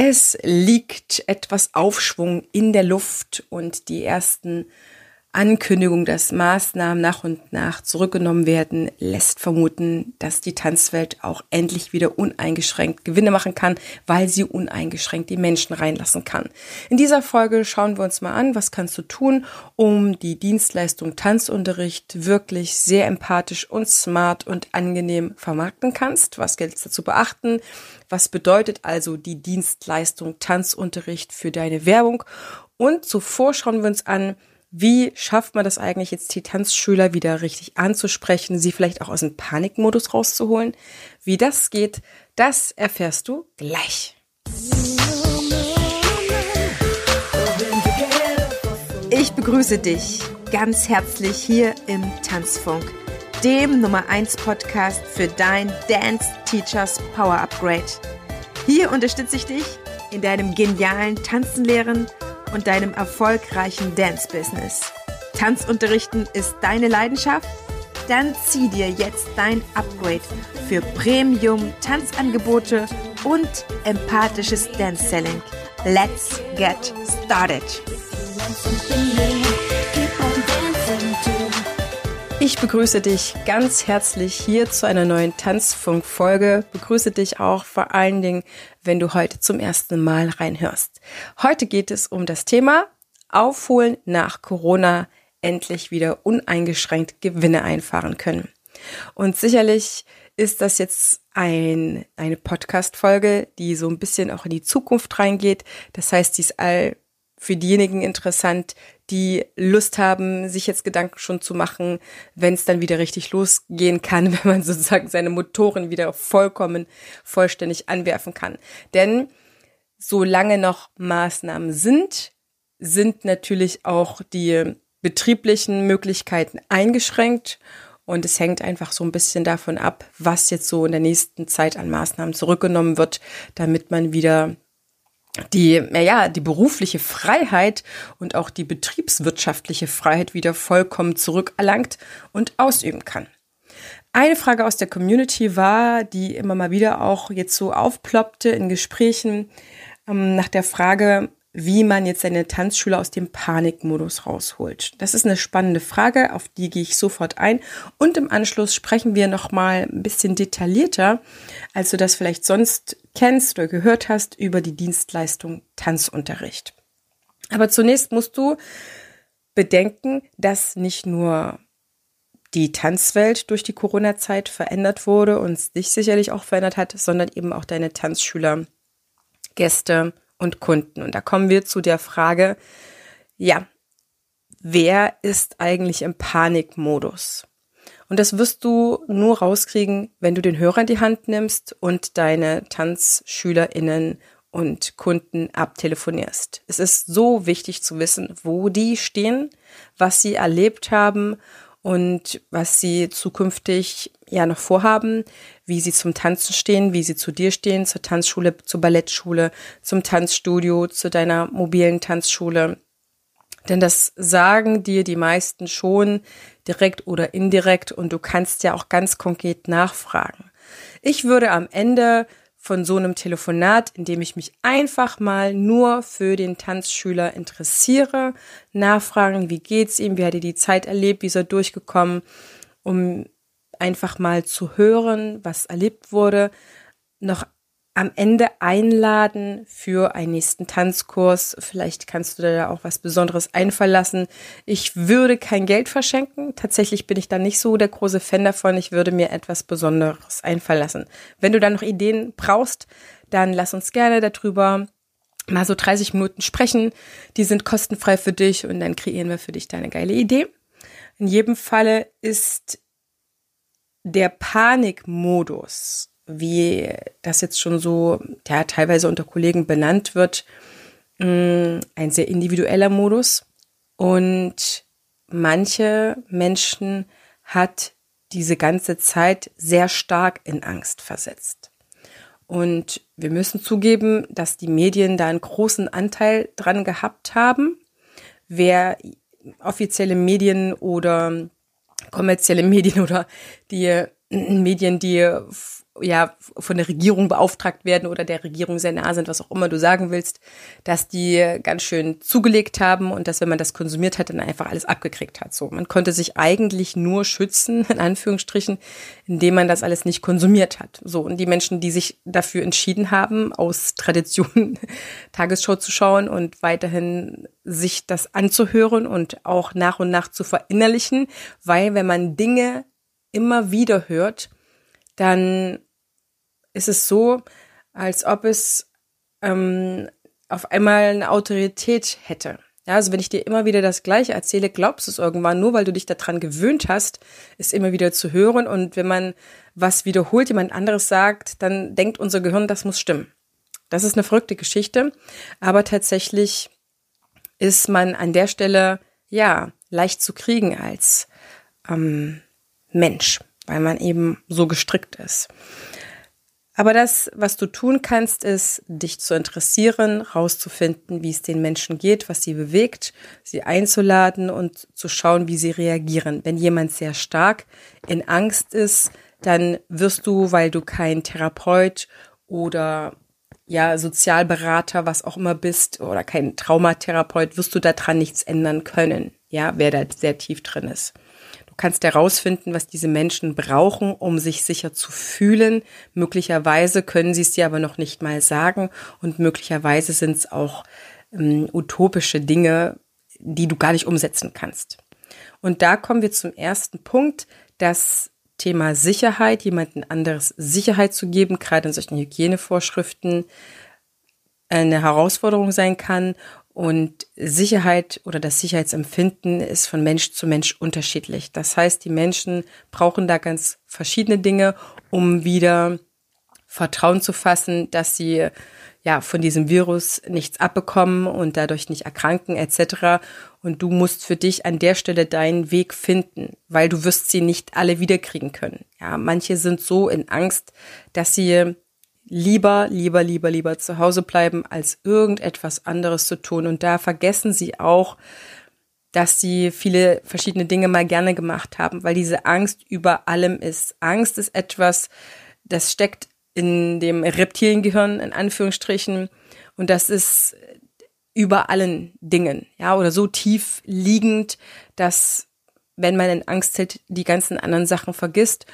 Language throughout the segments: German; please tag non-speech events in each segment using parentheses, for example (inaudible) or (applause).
Es liegt etwas Aufschwung in der Luft und die ersten Ankündigung, dass Maßnahmen nach und nach zurückgenommen werden, lässt vermuten, dass die Tanzwelt auch endlich wieder uneingeschränkt Gewinne machen kann, weil sie uneingeschränkt die Menschen reinlassen kann. In dieser Folge schauen wir uns mal an, was kannst du tun, um die Dienstleistung Tanzunterricht wirklich sehr empathisch und smart und angenehm vermarkten kannst. Was gilt es dazu beachten? Was bedeutet also die Dienstleistung Tanzunterricht für deine Werbung? Und zuvor schauen wir uns an, wie schafft man das eigentlich jetzt, die Tanzschüler wieder richtig anzusprechen, sie vielleicht auch aus dem Panikmodus rauszuholen? Wie das geht, das erfährst du gleich. Ich begrüße dich ganz herzlich hier im Tanzfunk, dem Nummer 1 Podcast für dein Dance Teachers Power Upgrade. Hier unterstütze ich dich in deinem genialen Tanzenlehren und deinem erfolgreichen Dance-Business. Tanzunterrichten ist deine Leidenschaft? Dann zieh dir jetzt dein Upgrade für Premium-Tanzangebote und empathisches Dance-Selling. Let's get started! Ich begrüße dich ganz herzlich hier zu einer neuen Tanzfunk-Folge. Begrüße dich auch vor allen Dingen, wenn du heute zum ersten Mal reinhörst. Heute geht es um das Thema Aufholen nach Corona, endlich wieder uneingeschränkt Gewinne einfahren können. Und sicherlich ist das jetzt ein, eine Podcast-Folge, die so ein bisschen auch in die Zukunft reingeht. Das heißt, die ist all für diejenigen interessant, die Lust haben, sich jetzt Gedanken schon zu machen, wenn es dann wieder richtig losgehen kann, (laughs) wenn man sozusagen seine Motoren wieder vollkommen vollständig anwerfen kann. Denn solange noch Maßnahmen sind, sind natürlich auch die betrieblichen Möglichkeiten eingeschränkt und es hängt einfach so ein bisschen davon ab, was jetzt so in der nächsten Zeit an Maßnahmen zurückgenommen wird, damit man wieder die, ja, die berufliche Freiheit und auch die betriebswirtschaftliche Freiheit wieder vollkommen zurückerlangt und ausüben kann. Eine Frage aus der Community war, die immer mal wieder auch jetzt so aufploppte in Gesprächen ähm, nach der Frage, wie man jetzt seine Tanzschüler aus dem Panikmodus rausholt. Das ist eine spannende Frage, auf die gehe ich sofort ein. Und im Anschluss sprechen wir nochmal ein bisschen detaillierter, als du das vielleicht sonst kennst oder gehört hast, über die Dienstleistung Tanzunterricht. Aber zunächst musst du bedenken, dass nicht nur die Tanzwelt durch die Corona-Zeit verändert wurde und dich sicherlich auch verändert hat, sondern eben auch deine Tanzschüler, Gäste, und Kunden. Und da kommen wir zu der Frage, ja, wer ist eigentlich im Panikmodus? Und das wirst du nur rauskriegen, wenn du den Hörer in die Hand nimmst und deine TanzschülerInnen und Kunden abtelefonierst. Es ist so wichtig zu wissen, wo die stehen, was sie erlebt haben und was sie zukünftig ja noch vorhaben, wie sie zum Tanzen stehen, wie sie zu dir stehen, zur Tanzschule, zur Ballettschule, zum Tanzstudio, zu deiner mobilen Tanzschule. Denn das sagen dir die meisten schon direkt oder indirekt und du kannst ja auch ganz konkret nachfragen. Ich würde am Ende von so einem Telefonat, in dem ich mich einfach mal nur für den Tanzschüler interessiere, nachfragen, wie geht's ihm, wie hat er die Zeit erlebt, wie ist er durchgekommen, um einfach mal zu hören, was erlebt wurde, noch am Ende einladen für einen nächsten Tanzkurs. Vielleicht kannst du da auch was Besonderes einfallen lassen. Ich würde kein Geld verschenken. Tatsächlich bin ich da nicht so der große Fan davon. Ich würde mir etwas Besonderes einfallen lassen. Wenn du da noch Ideen brauchst, dann lass uns gerne darüber mal so 30 Minuten sprechen. Die sind kostenfrei für dich und dann kreieren wir für dich deine geile Idee. In jedem Falle ist der Panikmodus wie das jetzt schon so ja, teilweise unter Kollegen benannt wird, mm, ein sehr individueller Modus. Und manche Menschen hat diese ganze Zeit sehr stark in Angst versetzt. Und wir müssen zugeben, dass die Medien da einen großen Anteil dran gehabt haben. Wer offizielle Medien oder kommerzielle Medien oder die Medien, die ja von der Regierung beauftragt werden oder der Regierung sehr nah sind, was auch immer du sagen willst, dass die ganz schön zugelegt haben und dass wenn man das konsumiert hat, dann einfach alles abgekriegt hat. So, man konnte sich eigentlich nur schützen, (laughs) in Anführungsstrichen, indem man das alles nicht konsumiert hat. So, und die Menschen, die sich dafür entschieden haben, aus Tradition (laughs) Tagesschau zu schauen und weiterhin sich das anzuhören und auch nach und nach zu verinnerlichen, weil wenn man Dinge immer wieder hört, dann ist es so, als ob es ähm, auf einmal eine Autorität hätte. Ja, also wenn ich dir immer wieder das Gleiche erzähle, glaubst du es irgendwann, nur weil du dich daran gewöhnt hast, es immer wieder zu hören. Und wenn man was wiederholt, jemand anderes sagt, dann denkt unser Gehirn, das muss stimmen. Das ist eine verrückte Geschichte. Aber tatsächlich ist man an der Stelle, ja, leicht zu kriegen als ähm, Mensch, weil man eben so gestrickt ist. Aber das, was du tun kannst, ist, dich zu interessieren, rauszufinden, wie es den Menschen geht, was sie bewegt, sie einzuladen und zu schauen, wie sie reagieren. Wenn jemand sehr stark in Angst ist, dann wirst du, weil du kein Therapeut oder ja, Sozialberater, was auch immer bist, oder kein Traumatherapeut, wirst du daran nichts ändern können. Ja, wer da sehr tief drin ist kannst herausfinden, was diese Menschen brauchen, um sich sicher zu fühlen. Möglicherweise können sie es dir aber noch nicht mal sagen und möglicherweise sind es auch ähm, utopische Dinge, die du gar nicht umsetzen kannst. Und da kommen wir zum ersten Punkt, das Thema Sicherheit, jemanden anderes Sicherheit zu geben, gerade in solchen Hygienevorschriften, eine Herausforderung sein kann und Sicherheit oder das Sicherheitsempfinden ist von Mensch zu Mensch unterschiedlich. Das heißt, die Menschen brauchen da ganz verschiedene Dinge, um wieder Vertrauen zu fassen, dass sie ja von diesem Virus nichts abbekommen und dadurch nicht erkranken etc. Und du musst für dich an der Stelle deinen Weg finden, weil du wirst sie nicht alle wiederkriegen können. Ja, manche sind so in Angst, dass sie lieber, lieber, lieber, lieber zu Hause bleiben, als irgendetwas anderes zu tun. Und da vergessen sie auch, dass sie viele verschiedene Dinge mal gerne gemacht haben, weil diese Angst über allem ist. Angst ist etwas, das steckt in dem Reptiliengehirn in Anführungsstrichen und das ist über allen Dingen, ja, oder so tief liegend, dass wenn man in Angst hält, die ganzen anderen Sachen vergisst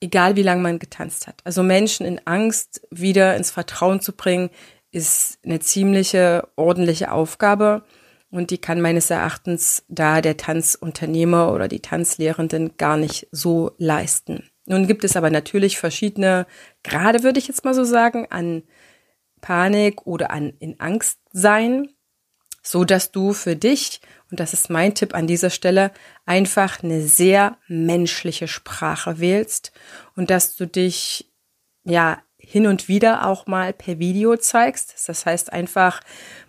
egal wie lange man getanzt hat. Also Menschen in Angst wieder ins Vertrauen zu bringen, ist eine ziemliche ordentliche Aufgabe und die kann meines Erachtens da der Tanzunternehmer oder die Tanzlehrenden gar nicht so leisten. Nun gibt es aber natürlich verschiedene, gerade würde ich jetzt mal so sagen, an Panik oder an in Angst sein, so dass du für dich und das ist mein Tipp an dieser Stelle, einfach eine sehr menschliche Sprache wählst und dass du dich ja hin und wieder auch mal per Video zeigst. Das heißt einfach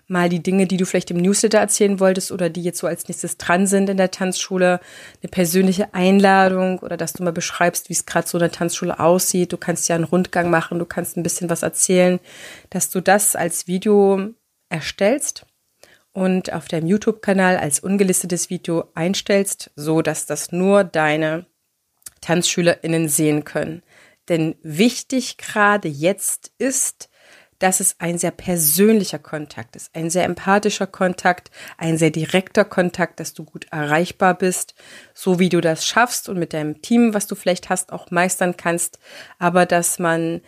mal die Dinge, die du vielleicht im Newsletter erzählen wolltest oder die jetzt so als nächstes dran sind in der Tanzschule, eine persönliche Einladung oder dass du mal beschreibst, wie es gerade so in der Tanzschule aussieht. Du kannst ja einen Rundgang machen, du kannst ein bisschen was erzählen, dass du das als Video erstellst und auf deinem YouTube-Kanal als ungelistetes Video einstellst, so dass das nur deine TanzschülerInnen sehen können. Denn wichtig gerade jetzt ist, dass es ein sehr persönlicher Kontakt ist, ein sehr empathischer Kontakt, ein sehr direkter Kontakt, dass du gut erreichbar bist, so wie du das schaffst und mit deinem Team, was du vielleicht hast, auch meistern kannst, aber dass man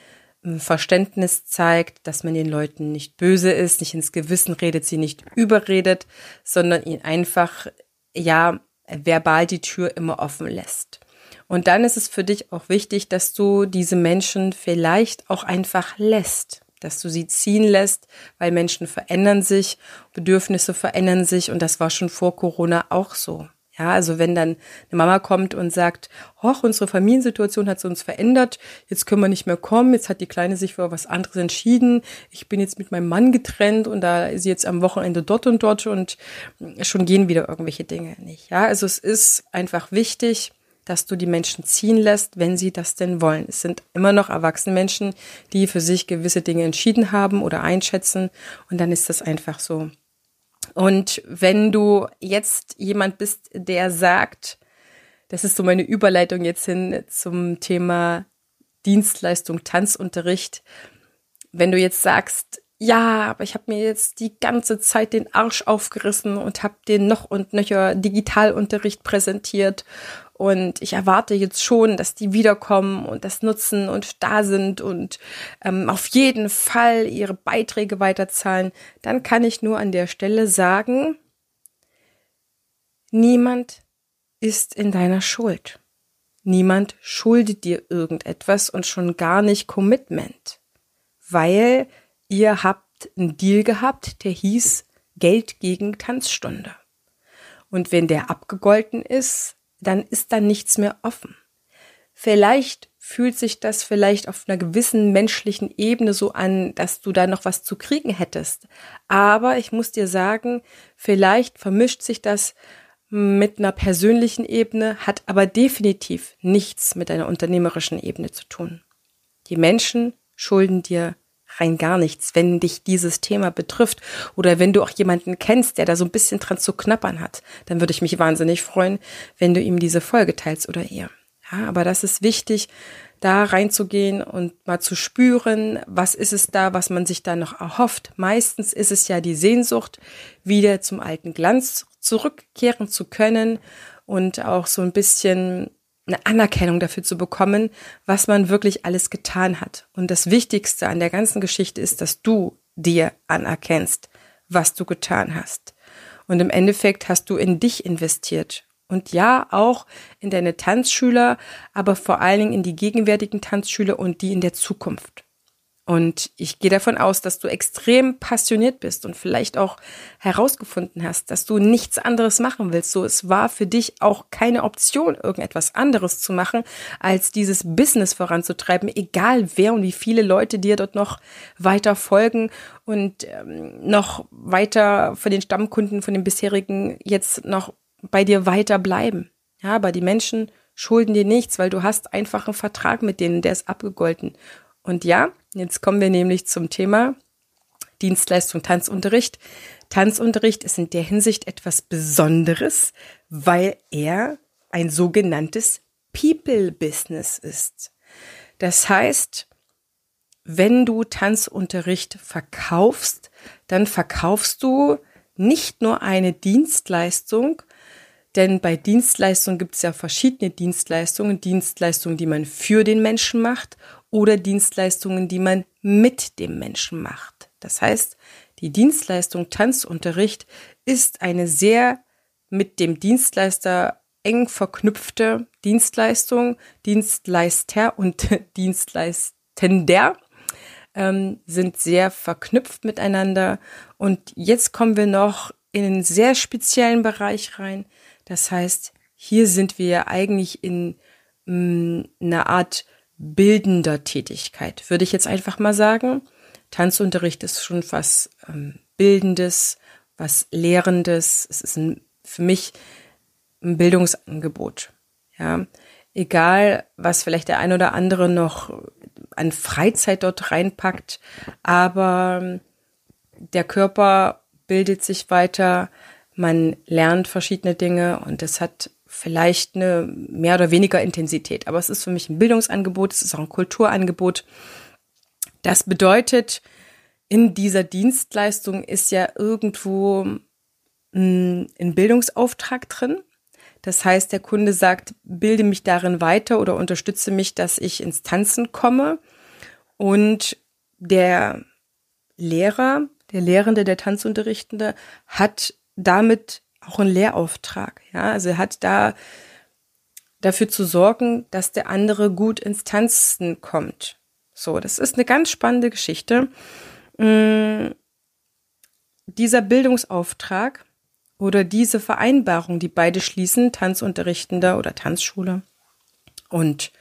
Verständnis zeigt, dass man den Leuten nicht böse ist, nicht ins Gewissen redet, sie nicht überredet, sondern ihnen einfach, ja, verbal die Tür immer offen lässt. Und dann ist es für dich auch wichtig, dass du diese Menschen vielleicht auch einfach lässt, dass du sie ziehen lässt, weil Menschen verändern sich, Bedürfnisse verändern sich und das war schon vor Corona auch so. Ja, also wenn dann eine Mama kommt und sagt, hoch, unsere Familiensituation hat uns verändert, jetzt können wir nicht mehr kommen, jetzt hat die Kleine sich für was anderes entschieden, ich bin jetzt mit meinem Mann getrennt und da ist sie jetzt am Wochenende dort und dort und schon gehen wieder irgendwelche Dinge nicht. Ja, also es ist einfach wichtig, dass du die Menschen ziehen lässt, wenn sie das denn wollen. Es sind immer noch erwachsene Menschen, die für sich gewisse Dinge entschieden haben oder einschätzen und dann ist das einfach so. Und wenn du jetzt jemand bist, der sagt, das ist so meine Überleitung jetzt hin zum Thema Dienstleistung Tanzunterricht. Wenn du jetzt sagst, ja, aber ich habe mir jetzt die ganze Zeit den Arsch aufgerissen und habe den noch und nöcher Digitalunterricht präsentiert und ich erwarte jetzt schon, dass die wiederkommen und das nutzen und da sind und ähm, auf jeden Fall ihre Beiträge weiterzahlen, dann kann ich nur an der Stelle sagen, niemand ist in deiner Schuld. Niemand schuldet dir irgendetwas und schon gar nicht Commitment, weil ihr habt einen Deal gehabt, der hieß Geld gegen Tanzstunde. Und wenn der abgegolten ist, dann ist da nichts mehr offen. Vielleicht fühlt sich das vielleicht auf einer gewissen menschlichen Ebene so an, dass du da noch was zu kriegen hättest. Aber ich muss dir sagen, vielleicht vermischt sich das mit einer persönlichen Ebene, hat aber definitiv nichts mit einer unternehmerischen Ebene zu tun. Die Menschen schulden dir rein gar nichts, wenn dich dieses Thema betrifft oder wenn du auch jemanden kennst, der da so ein bisschen dran zu knappern hat, dann würde ich mich wahnsinnig freuen, wenn du ihm diese Folge teilst oder ihr. Ja, aber das ist wichtig, da reinzugehen und mal zu spüren, was ist es da, was man sich da noch erhofft. Meistens ist es ja die Sehnsucht, wieder zum alten Glanz zurückkehren zu können und auch so ein bisschen eine Anerkennung dafür zu bekommen, was man wirklich alles getan hat. Und das Wichtigste an der ganzen Geschichte ist, dass du dir anerkennst, was du getan hast. Und im Endeffekt hast du in dich investiert. Und ja, auch in deine Tanzschüler, aber vor allen Dingen in die gegenwärtigen Tanzschüler und die in der Zukunft. Und ich gehe davon aus, dass du extrem passioniert bist und vielleicht auch herausgefunden hast, dass du nichts anderes machen willst. So, es war für dich auch keine Option, irgendetwas anderes zu machen, als dieses Business voranzutreiben, egal wer und wie viele Leute dir dort noch weiter folgen und ähm, noch weiter von den Stammkunden, von den bisherigen jetzt noch bei dir weiter bleiben. Ja, aber die Menschen schulden dir nichts, weil du hast einfach einen Vertrag mit denen, der ist abgegolten. Und ja, jetzt kommen wir nämlich zum Thema Dienstleistung Tanzunterricht. Tanzunterricht ist in der Hinsicht etwas Besonderes, weil er ein sogenanntes People-Business ist. Das heißt, wenn du Tanzunterricht verkaufst, dann verkaufst du nicht nur eine Dienstleistung, denn bei Dienstleistungen gibt es ja verschiedene Dienstleistungen. Dienstleistungen, die man für den Menschen macht oder Dienstleistungen, die man mit dem Menschen macht. Das heißt, die Dienstleistung Tanzunterricht ist eine sehr mit dem Dienstleister eng verknüpfte Dienstleistung. Dienstleister und (laughs) Dienstleistender ähm, sind sehr verknüpft miteinander. Und jetzt kommen wir noch in einen sehr speziellen Bereich rein. Das heißt, hier sind wir eigentlich in mh, mm, einer Art bildender Tätigkeit, würde ich jetzt einfach mal sagen. Tanzunterricht ist schon was ähm, Bildendes, was Lehrendes. Es ist ein, für mich ein Bildungsangebot. Ja, egal, was vielleicht der ein oder andere noch an Freizeit dort reinpackt, aber der Körper bildet sich weiter, man lernt verschiedene Dinge und es hat vielleicht eine mehr oder weniger Intensität. Aber es ist für mich ein Bildungsangebot, es ist auch ein Kulturangebot. Das bedeutet, in dieser Dienstleistung ist ja irgendwo hm, ein Bildungsauftrag drin. Das heißt, der Kunde sagt, bilde mich darin weiter oder unterstütze mich, dass ich ins Tanzen komme. Und der Lehrer, der Lehrende, der Tanzunterrichtende hat damit auch ein Lehrauftrag. Ja, also er hat da dafür zu sorgen, dass der andere gut ins Tanzen kommt. So, das ist eine ganz spannende Geschichte. Mhm. Dieser Bildungsauftrag oder diese Vereinbarung, die beide schließen, Tanzunterrichtender oder Tanzschule und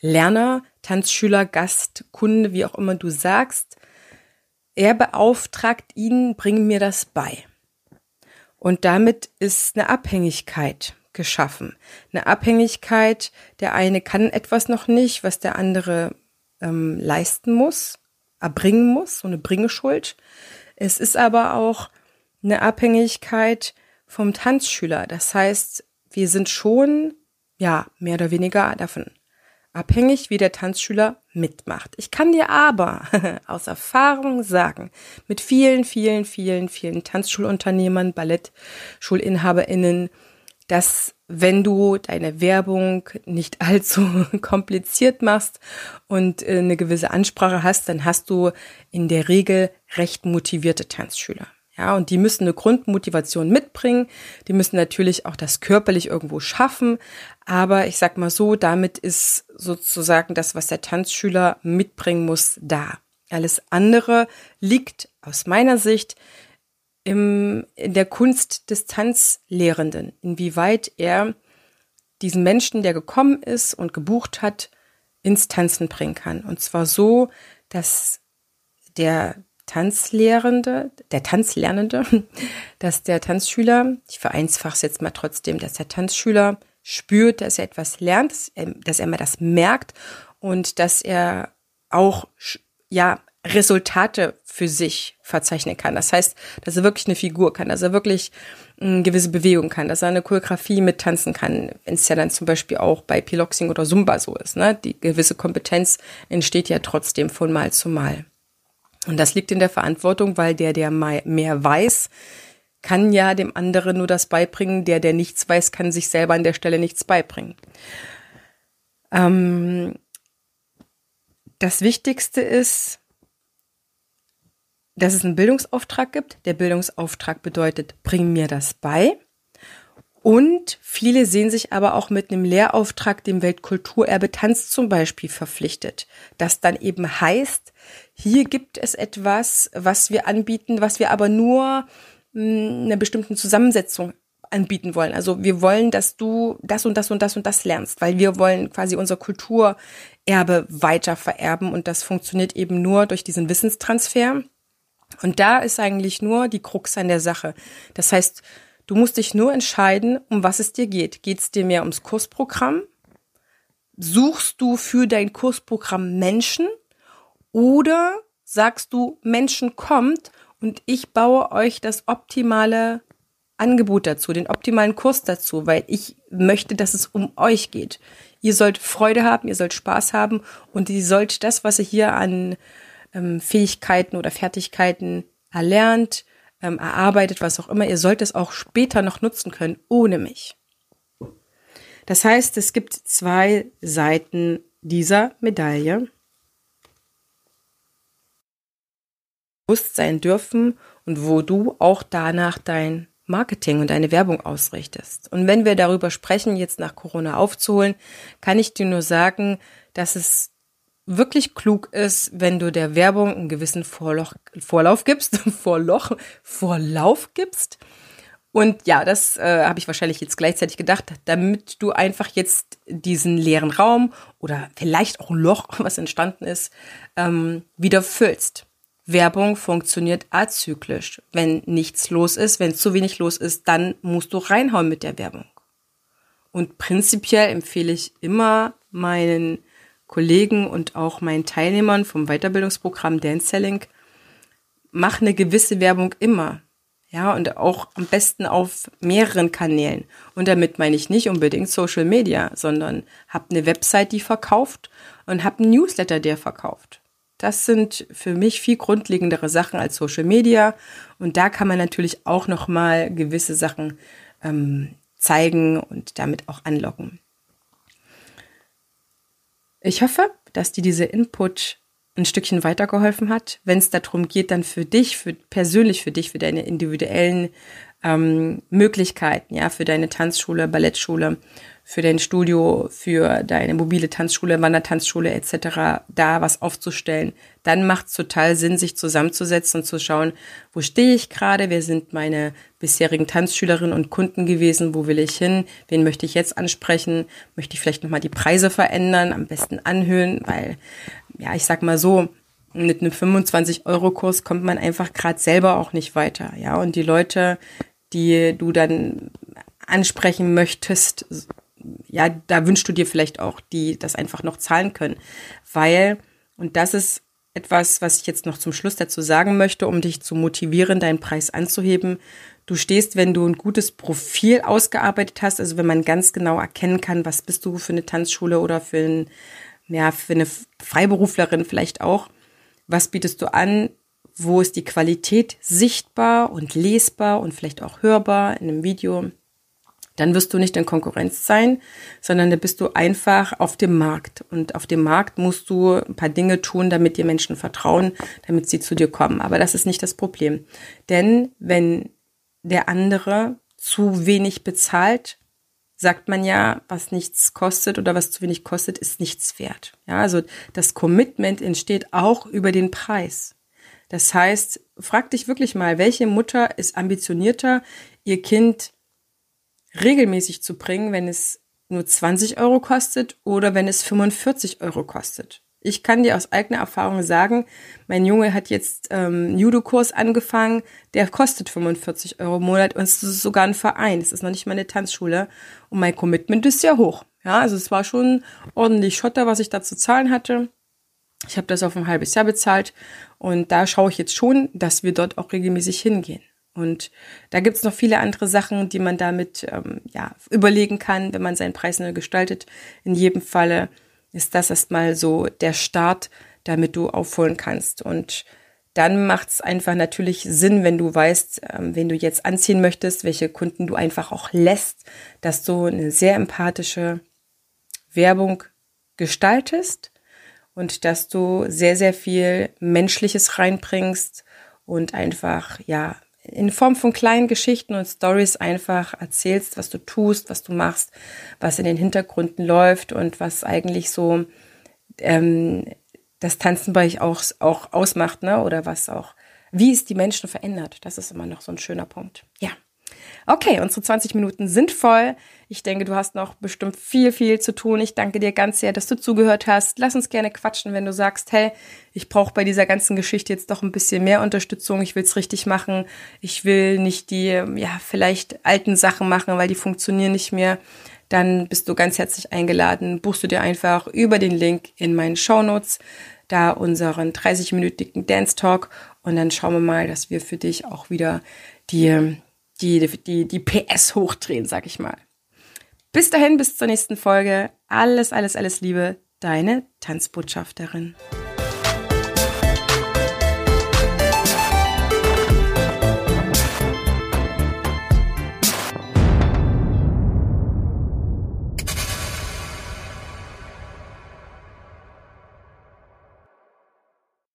Lerner, Tanzschüler, Gast, Kunde, wie auch immer du sagst, er beauftragt ihn, bring mir das bei. Und damit ist eine Abhängigkeit geschaffen. Eine Abhängigkeit, der eine kann etwas noch nicht, was der andere ähm, leisten muss, erbringen muss, so eine Bringeschuld. Es ist aber auch eine Abhängigkeit vom Tanzschüler. Das heißt, wir sind schon, ja, mehr oder weniger davon abhängig, wie der Tanzschüler mitmacht. Ich kann dir aber (laughs) aus Erfahrung sagen, mit vielen, vielen, vielen, vielen Tanzschulunternehmern, Ballettschulinhaberinnen, dass wenn du deine Werbung nicht (laughs) allzu kompliziert machst und äh, eine gewisse Ansprache hast, dann hast du in der Regel recht motivierte Tanzschüler. Ja, und die müssen eine Grundmotivation mitbringen. Die müssen natürlich auch das körperlich irgendwo schaffen. Aber ich sag mal so, damit ist sozusagen das, was der Tanzschüler mitbringen muss, da. Alles andere liegt aus meiner Sicht im, in der Kunst des Tanzlehrenden, inwieweit er diesen Menschen, der gekommen ist und gebucht hat, ins Tanzen bringen kann. Und zwar so, dass der Tanzlehrende, der Tanzlernende, (laughs) dass der Tanzschüler, ich vereinfache es jetzt mal trotzdem, dass der Tanzschüler spürt, dass er etwas lernt, dass er, dass er mal das merkt und dass er auch ja Resultate für sich verzeichnen kann. Das heißt, dass er wirklich eine Figur kann, dass er wirklich eine hm, gewisse Bewegung kann, dass er eine Choreografie mittanzen kann, wenn es ja dann zum Beispiel auch bei Piloxing oder Zumba so ist. Ne? Die gewisse Kompetenz entsteht ja trotzdem von Mal zu Mal. Und das liegt in der Verantwortung, weil der, der mehr weiß, kann ja dem anderen nur das beibringen. Der, der nichts weiß, kann sich selber an der Stelle nichts beibringen. Ähm, das Wichtigste ist, dass es einen Bildungsauftrag gibt. Der Bildungsauftrag bedeutet, bring mir das bei. Und viele sehen sich aber auch mit einem Lehrauftrag dem Weltkulturerbe Tanz zum Beispiel verpflichtet. Das dann eben heißt, hier gibt es etwas, was wir anbieten, was wir aber nur hm, einer bestimmten Zusammensetzung anbieten wollen. Also wir wollen, dass du das und das und das und das lernst, weil wir wollen quasi unser Kulturerbe weiter vererben und das funktioniert eben nur durch diesen Wissenstransfer. Und da ist eigentlich nur die Krux an der Sache. Das heißt, du musst dich nur entscheiden, um was es dir geht. Geht es dir mehr ums Kursprogramm? Suchst du für dein Kursprogramm Menschen? Oder sagst du, Menschen kommt und ich baue euch das optimale Angebot dazu, den optimalen Kurs dazu, weil ich möchte, dass es um euch geht. Ihr sollt Freude haben, ihr sollt Spaß haben und ihr sollt das, was ihr hier an ähm, Fähigkeiten oder Fertigkeiten erlernt, ähm, erarbeitet, was auch immer. Ihr sollt es auch später noch nutzen können, ohne mich. Das heißt, es gibt zwei Seiten dieser Medaille. Bewusst sein dürfen und wo du auch danach dein Marketing und deine Werbung ausrichtest. Und wenn wir darüber sprechen, jetzt nach Corona aufzuholen, kann ich dir nur sagen, dass es wirklich klug ist, wenn du der Werbung einen gewissen Vorloch, Vorlauf gibst, (laughs) Vorloch, Vorlauf gibst. Und ja, das äh, habe ich wahrscheinlich jetzt gleichzeitig gedacht, damit du einfach jetzt diesen leeren Raum oder vielleicht auch ein Loch, (laughs) was entstanden ist, ähm, wieder füllst. Werbung funktioniert azyklisch. Wenn nichts los ist, wenn zu wenig los ist, dann musst du reinhauen mit der Werbung. Und prinzipiell empfehle ich immer meinen Kollegen und auch meinen Teilnehmern vom Weiterbildungsprogramm Dance Selling, mach eine gewisse Werbung immer. Ja, und auch am besten auf mehreren Kanälen. Und damit meine ich nicht unbedingt Social Media, sondern hab eine Website, die verkauft und hab einen Newsletter, der verkauft. Das sind für mich viel grundlegendere Sachen als Social Media. Und da kann man natürlich auch nochmal gewisse Sachen ähm, zeigen und damit auch anlocken. Ich hoffe, dass dir dieser Input ein Stückchen weitergeholfen hat, wenn es darum geht, dann für dich, für persönlich für dich, für deine individuellen ähm, Möglichkeiten, ja, für deine Tanzschule, Ballettschule, für dein Studio, für deine mobile Tanzschule, Wandertanzschule etc. da was aufzustellen, dann macht es total Sinn, sich zusammenzusetzen und zu schauen, wo stehe ich gerade, wer sind meine bisherigen Tanzschülerinnen und Kunden gewesen, wo will ich hin, wen möchte ich jetzt ansprechen, möchte ich vielleicht nochmal die Preise verändern, am besten anhöhen, weil, ja, ich sag mal so, mit einem 25-Euro-Kurs kommt man einfach gerade selber auch nicht weiter, ja, und die Leute, die du dann ansprechen möchtest, ja, da wünschst du dir vielleicht auch, die das einfach noch zahlen können. Weil, und das ist etwas, was ich jetzt noch zum Schluss dazu sagen möchte, um dich zu motivieren, deinen Preis anzuheben. du stehst, wenn du ein gutes Profil ausgearbeitet hast, also wenn man ganz genau erkennen kann, was bist du für eine Tanzschule oder für, ein, ja, für eine Freiberuflerin vielleicht auch, was bietest du an, wo ist die Qualität sichtbar und lesbar und vielleicht auch hörbar in einem Video, dann wirst du nicht in Konkurrenz sein, sondern da bist du einfach auf dem Markt. Und auf dem Markt musst du ein paar Dinge tun, damit dir Menschen vertrauen, damit sie zu dir kommen. Aber das ist nicht das Problem. Denn wenn der andere zu wenig bezahlt, sagt man ja, was nichts kostet oder was zu wenig kostet, ist nichts wert. Ja, also das Commitment entsteht auch über den Preis. Das heißt, frag dich wirklich mal, welche Mutter ist ambitionierter, ihr Kind regelmäßig zu bringen, wenn es nur 20 Euro kostet oder wenn es 45 Euro kostet. Ich kann dir aus eigener Erfahrung sagen, mein Junge hat jetzt ähm, Judo-Kurs angefangen, der kostet 45 Euro im Monat und es ist sogar ein Verein, es ist noch nicht mal eine Tanzschule und mein Commitment ist sehr hoch. Ja, also es war schon ordentlich Schotter, was ich da zu zahlen hatte. Ich habe das auf ein halbes Jahr bezahlt und da schaue ich jetzt schon, dass wir dort auch regelmäßig hingehen. Und da gibt's noch viele andere Sachen, die man damit ähm, ja, überlegen kann, wenn man seinen Preis neu gestaltet. In jedem Falle ist das erstmal so der Start, damit du aufholen kannst. Und dann macht's einfach natürlich Sinn, wenn du weißt, ähm, wen du jetzt anziehen möchtest, welche Kunden du einfach auch lässt, dass du eine sehr empathische Werbung gestaltest und dass du sehr, sehr viel Menschliches reinbringst und einfach, ja, in Form von kleinen Geschichten und Stories einfach erzählst, was du tust, was du machst, was in den Hintergründen läuft und was eigentlich so ähm, das Tanzen bei euch auch, auch ausmacht, ne? Oder was auch, wie es die Menschen verändert. Das ist immer noch so ein schöner Punkt. Ja. Okay, unsere 20 Minuten sind voll. Ich denke, du hast noch bestimmt viel, viel zu tun. Ich danke dir ganz sehr, dass du zugehört hast. Lass uns gerne quatschen, wenn du sagst, hey, ich brauche bei dieser ganzen Geschichte jetzt doch ein bisschen mehr Unterstützung. Ich will es richtig machen. Ich will nicht die, ja, vielleicht alten Sachen machen, weil die funktionieren nicht mehr. Dann bist du ganz herzlich eingeladen. Buchst du dir einfach über den Link in meinen Show Notes da unseren 30-minütigen Dance Talk und dann schauen wir mal, dass wir für dich auch wieder die die, die, die PS hochdrehen, sag ich mal. Bis dahin, bis zur nächsten Folge. Alles, alles, alles Liebe. Deine Tanzbotschafterin.